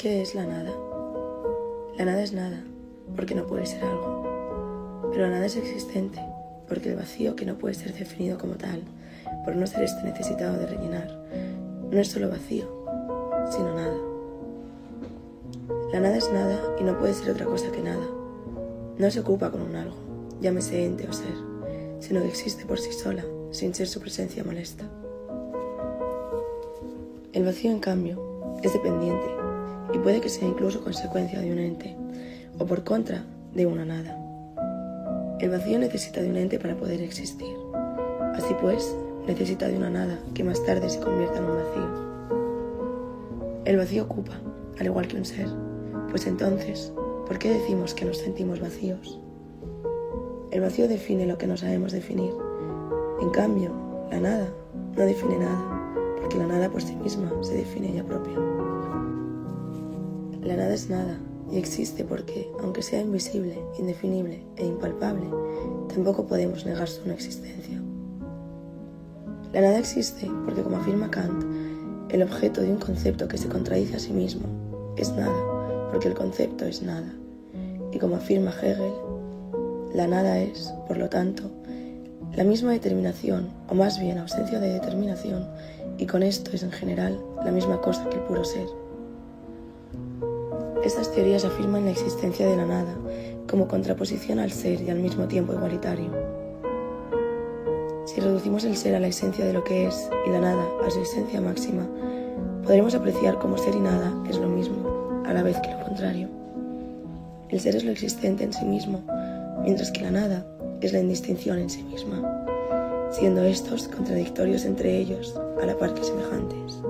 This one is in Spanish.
¿Qué es la nada? La nada es nada, porque no puede ser algo. Pero la nada es existente, porque el vacío que no puede ser definido como tal, por no ser este necesitado de rellenar, no es solo vacío, sino nada. La nada es nada y no puede ser otra cosa que nada. No se ocupa con un algo, llámese ente o ser, sino que existe por sí sola, sin ser su presencia molesta. El vacío, en cambio, es dependiente y puede que sea incluso consecuencia de un ente, o por contra, de una nada. El vacío necesita de un ente para poder existir. Así pues, necesita de una nada que más tarde se convierta en un vacío. El vacío ocupa, al igual que un ser, pues entonces, ¿por qué decimos que nos sentimos vacíos? El vacío define lo que no sabemos definir. En cambio, la nada no define nada, porque la nada por sí misma se define ella propia. La nada es nada y existe porque, aunque sea invisible, indefinible e impalpable, tampoco podemos negar su existencia. La nada existe porque, como afirma Kant, el objeto de un concepto que se contradice a sí mismo es nada, porque el concepto es nada. Y como afirma Hegel, la nada es, por lo tanto, la misma determinación, o más bien ausencia de determinación, y con esto es en general la misma cosa que el puro ser. Estas teorías afirman la existencia de la nada como contraposición al ser y al mismo tiempo igualitario. Si reducimos el ser a la esencia de lo que es y la nada a su esencia máxima, podremos apreciar cómo ser y nada es lo mismo, a la vez que lo contrario. El ser es lo existente en sí mismo, mientras que la nada es la indistinción en sí misma, siendo estos contradictorios entre ellos a la par que semejantes.